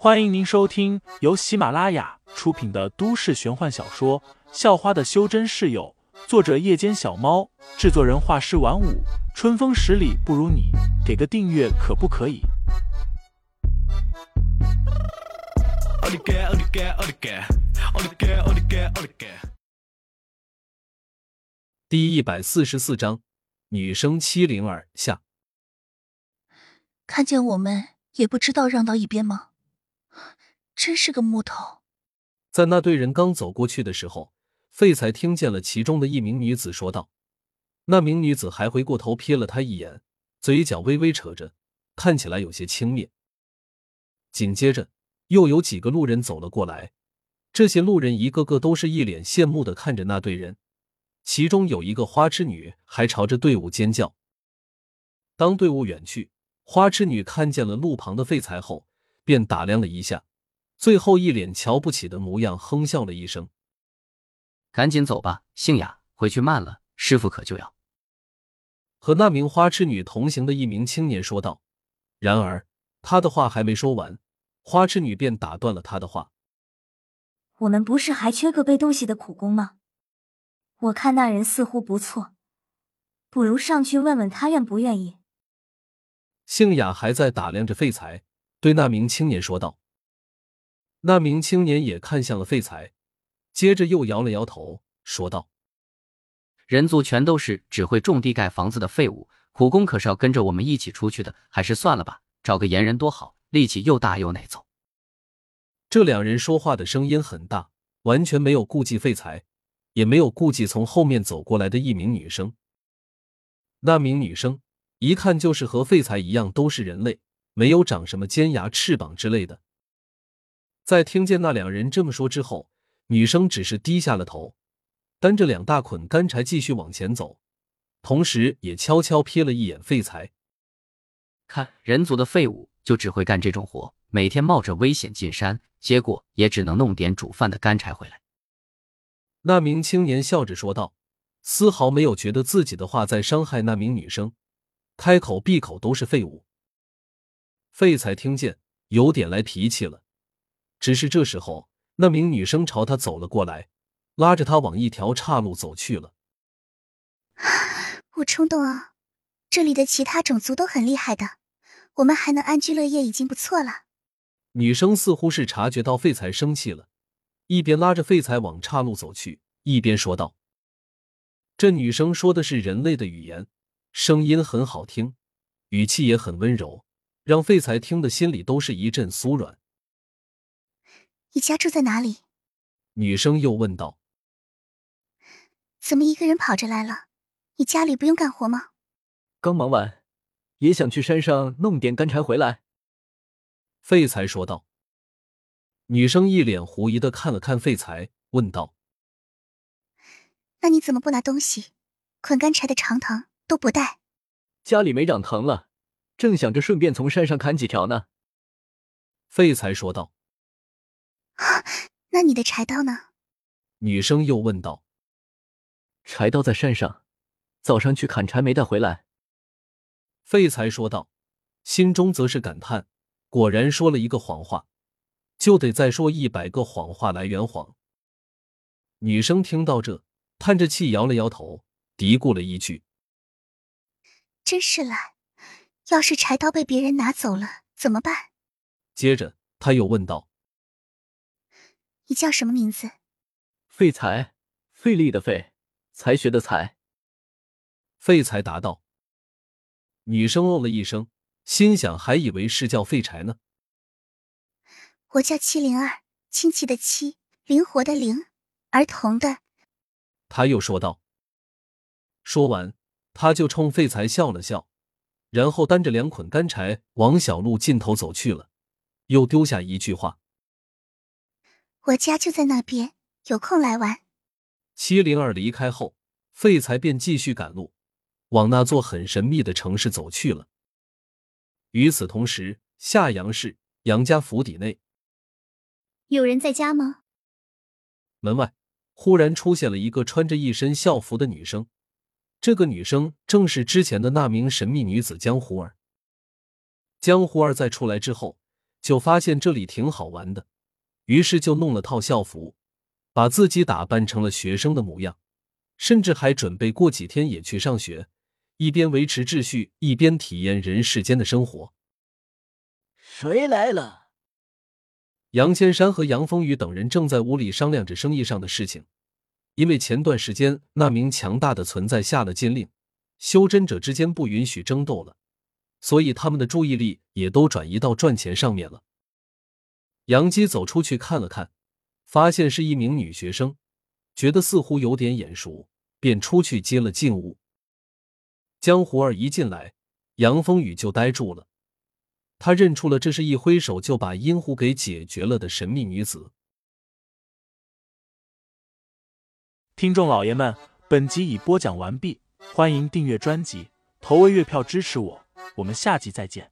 欢迎您收听由喜马拉雅出品的都市玄幻小说《校花的修真室友》，作者：夜间小猫，制作人：画师晚舞，春风十里不如你，给个订阅可不可以？第一百四十四章，女生七零二下，看见我们也不知道让到一边吗？真是个木头！在那队人刚走过去的时候，废材听见了其中的一名女子说道。那名女子还回过头瞥了他一眼，嘴角微微扯着，看起来有些轻蔑。紧接着，又有几个路人走了过来，这些路人一个个都是一脸羡慕的看着那队人，其中有一个花痴女还朝着队伍尖叫。当队伍远去，花痴女看见了路旁的废材后，便打量了一下。最后一脸瞧不起的模样，哼笑了一声：“赶紧走吧，杏雅，回去慢了，师傅可就要。”和那名花痴女同行的一名青年说道。然而他的话还没说完，花痴女便打断了他的话：“我们不是还缺个背东西的苦工吗？我看那人似乎不错，不如上去问问他愿不愿意。”杏雅还在打量着废材，对那名青年说道。那名青年也看向了废材，接着又摇了摇头，说道：“人族全都是只会种地盖房子的废物，苦工可是要跟着我们一起出去的，还是算了吧，找个岩人多好，力气又大又耐揍。”这两人说话的声音很大，完全没有顾忌废材，也没有顾忌从后面走过来的一名女生。那名女生一看就是和废材一样，都是人类，没有长什么尖牙、翅膀之类的。在听见那两人这么说之后，女生只是低下了头，担着两大捆干柴继续往前走，同时也悄悄瞥了一眼废材。看人族的废物就只会干这种活，每天冒着危险进山，结果也只能弄点煮饭的干柴回来。那名青年笑着说道，丝毫没有觉得自己的话在伤害那名女生，开口闭口都是废物。废材听见，有点来脾气了。只是这时候，那名女生朝他走了过来，拉着他往一条岔路走去了。我冲动啊！这里的其他种族都很厉害的，我们还能安居乐业已经不错了。女生似乎是察觉到废材生气了，一边拉着废材往岔路走去，一边说道：“这女生说的是人类的语言，声音很好听，语气也很温柔，让废材听的心里都是一阵酥软。”你家住在哪里？女生又问道。怎么一个人跑着来了？你家里不用干活吗？刚忙完，也想去山上弄点干柴回来。废材说道。女生一脸狐疑的看了看废材，问道：“那你怎么不拿东西？捆干柴的长藤都不带？”家里没长藤了，正想着顺便从山上砍几条呢。废材说道。那你的柴刀呢？女生又问道。柴刀在山上，早上去砍柴没带回来。废材说道，心中则是感叹：果然说了一个谎话，就得再说一百个谎话来圆谎。女生听到这，叹着气摇了摇头，嘀咕了一句：“真是懒，要是柴刀被别人拿走了怎么办？”接着他又问道。你叫什么名字？废材，费力的费，才学的才。废材答道。女生哦了一声，心想还以为是叫废柴呢。我叫七零二，亲戚的七，灵活的灵，儿童的。他又说道。说完，他就冲废材笑了笑，然后担着两捆干柴往小路尽头走去了，又丢下一句话。我家就在那边，有空来玩。七零二离开后，废材便继续赶路，往那座很神秘的城市走去了。与此同时，夏阳市杨家府邸内，有人在家吗？门外忽然出现了一个穿着一身校服的女生，这个女生正是之前的那名神秘女子江湖儿。江湖儿在出来之后，就发现这里挺好玩的，于是就弄了套校服，把自己打扮成了学生的模样，甚至还准备过几天也去上学，一边维持秩序，一边体验人世间的生活。谁来了？杨千山和杨风雨等人正在屋里商量着生意上的事情，因为前段时间那名强大的存在下了禁令，修真者之间不允许争斗了，所以他们的注意力也都转移到赚钱上面了。杨基走出去看了看，发现是一名女学生，觉得似乎有点眼熟，便出去接了进屋。江湖儿一进来，杨风雨就呆住了。他认出了，这是一挥手就把阴狐给解决了的神秘女子。听众老爷们，本集已播讲完毕，欢迎订阅专辑，投喂月票支持我，我们下集再见。